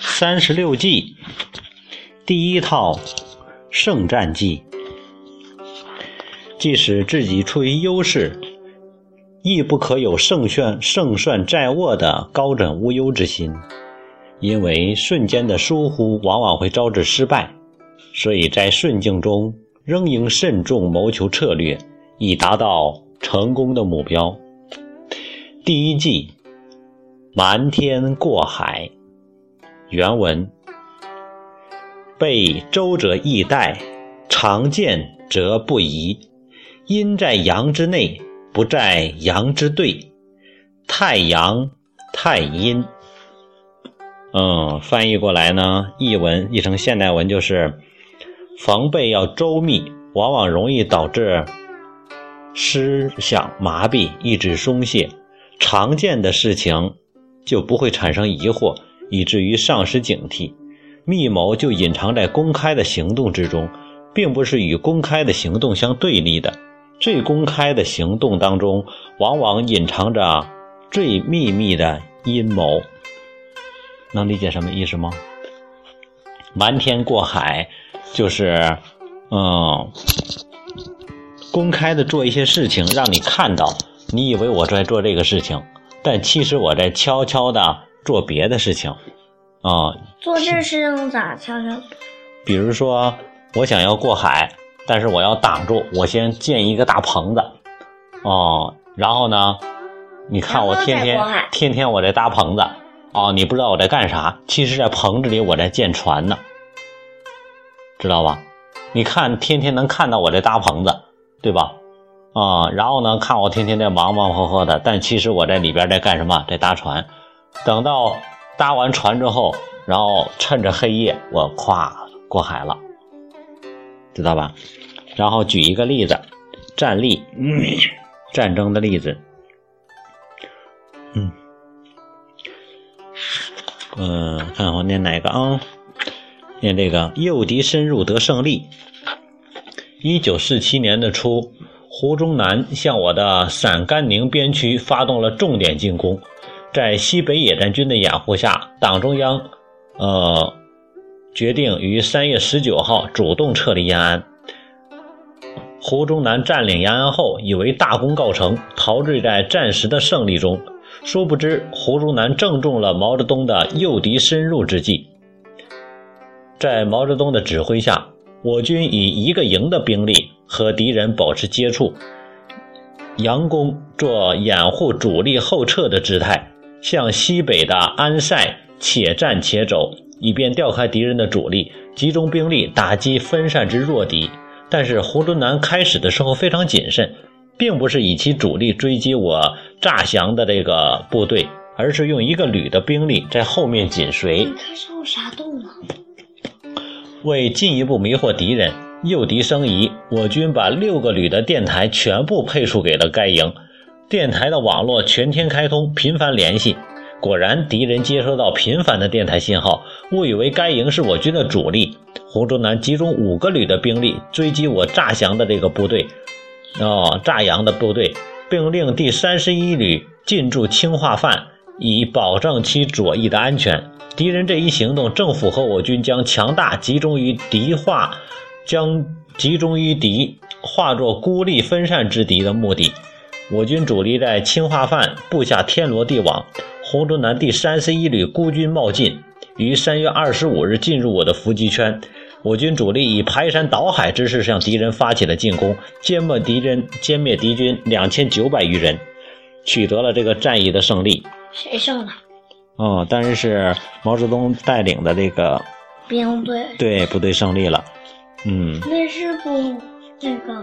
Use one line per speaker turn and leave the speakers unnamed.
三十六计，第一套胜战计。即使自己处于优势，亦不可有胜算胜算在握的高枕无忧之心，因为瞬间的疏忽往往会招致失败。所以在顺境中，仍应慎重谋求策略，以达到成功的目标。第一计，瞒天过海。原文：被周者易殆，常见则不疑。阴在阳之内，不在阳之对。太阳太阴。嗯，翻译过来呢，译文译成现代文就是：防备要周密，往往容易导致思想麻痹、意志松懈。常见的事情就不会产生疑惑。以至于丧失警惕，密谋就隐藏在公开的行动之中，并不是与公开的行动相对立的。最公开的行动当中，往往隐藏着最秘密的阴谋。能理解什么意思吗？瞒天过海，就是，嗯，公开的做一些事情，让你看到，你以为我在做这个事情，但其实我在悄悄的。做别的事情，啊，
做这事情咋悄悄？
比如说，我想要过海，但是我要挡住，我先建一个大棚子，哦，然后呢，你看我天天天天我在搭棚子，哦，你不知道我在干啥，其实，在棚子里我在建船呢，知道吧？你看天天能看到我在搭棚子，对吧？啊，然后呢，看我天天在忙忙活活的，但其实我在里边在干什么？在搭船。等到搭完船之后，然后趁着黑夜，我跨过海了，知道吧？然后举一个例子，战例，战争的例子。嗯，嗯，看看我念哪个啊？念这个诱敌深入得胜利。一九四七年的初，胡宗南向我的陕甘宁边区发动了重点进攻。在西北野战军的掩护下，党中央，呃，决定于三月十九号主动撤离延安。胡宗南占领延安后，以为大功告成，陶醉在战时的胜利中。殊不知，胡宗南正中了毛泽东的诱敌深入之计。在毛泽东的指挥下，我军以一个营的兵力和敌人保持接触，佯攻做掩护主力后撤的姿态。向西北的安塞且战且走，以便调开敌人的主力，集中兵力打击分散之弱敌。但是胡宗南开始的时候非常谨慎，并不是以其主力追击我诈降的这个部队，而是用一个旅的兵力在后面紧随。
他受啥动了？
为进一步迷惑敌人，诱敌生疑，我军把六个旅的电台全部配属给了该营。电台的网络全天开通，频繁联系。果然，敌人接收到频繁的电台信号，误以为该营是我军的主力。胡宗南集中五个旅的兵力追击我诈降的这个部队，哦，诈降的部队，并令第三十一旅进驻清化范，以保证其左翼的安全。敌人这一行动正符合我军将强大集中于敌化，将集中于敌化作孤立分散之敌的目的。我军主力在青化范布下天罗地网，胡宗南第三十一旅孤军冒进，于三月二十五日进入我的伏击圈。我军主力以排山倒海之势向敌人发起了进攻，歼灭敌人，歼灭敌军两千九百余人，取得了这个战役的胜利。
谁胜了？
哦，当然是毛泽东带领的这个
兵队。
对部队胜利了。
那是不那个。